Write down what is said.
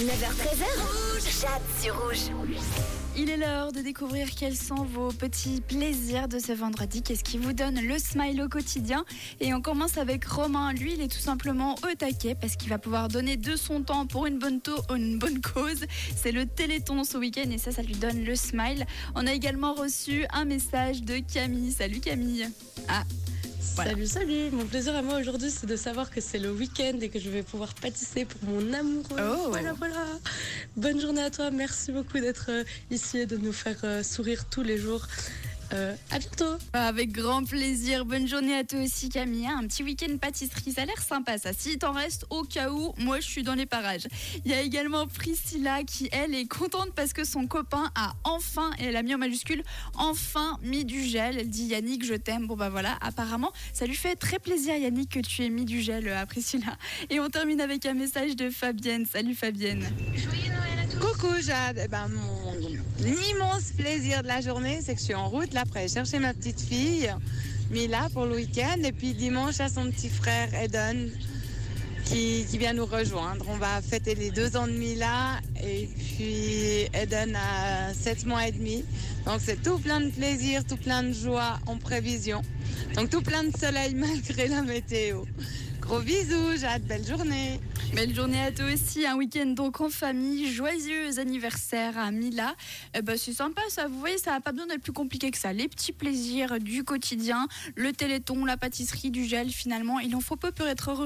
9h13h. Jade sur rouge. Il est l'heure de découvrir quels sont vos petits plaisirs de ce vendredi. Qu'est-ce qui vous donne le smile au quotidien? Et on commence avec Romain. Lui, il est tout simplement au taquet parce qu'il va pouvoir donner de son temps pour une bonne, une bonne cause. C'est le Téléthon ce week-end et ça, ça lui donne le smile. On a également reçu un message de Camille. Salut Camille. Ah, Salut, salut. Mon plaisir à moi aujourd'hui, c'est de savoir que c'est le week-end et que je vais pouvoir pâtisser pour mon amoureux. Oh. Voilà, voilà. Bonne journée à toi. Merci beaucoup d'être euh, ici et de nous faire euh, sourire tous les jours. Euh, à bientôt. Avec grand plaisir. Bonne journée à toi aussi, Camille. Un petit week-end pâtisserie, ça a l'air sympa, ça. Si t'en reste au cas où, moi, je suis dans les parages. Il y a également Priscilla qui, elle, est contente parce que son copain a enfin, et elle a mis en majuscule, enfin mis du gel. Elle dit Yannick, je t'aime. Bon, bah voilà, apparemment, ça lui fait très plaisir, Yannick, que tu aies mis du gel à Priscilla. Et on termine avec un message de Fabienne. Salut, Fabienne. Coucou Jade, eh ben, mon immense plaisir de la journée, c'est que je suis en route là après chercher ma petite fille Mila pour le week-end et puis dimanche à son petit frère Eden qui, qui vient nous rejoindre. On va fêter les deux ans de Mila et puis Eden a sept mois et demi. Donc c'est tout plein de plaisir, tout plein de joie en prévision. Donc tout plein de soleil malgré la météo. Gros bisous Jade, belle journée. Belle journée à toi aussi, un week-end donc en famille, joyeux anniversaire à Mila. Eh ben, c'est sympa ça, vous voyez, ça n'a pas besoin d'être plus compliqué que ça. Les petits plaisirs du quotidien, le téléthon, la pâtisserie, du gel finalement, il en faut peu pour être heureux.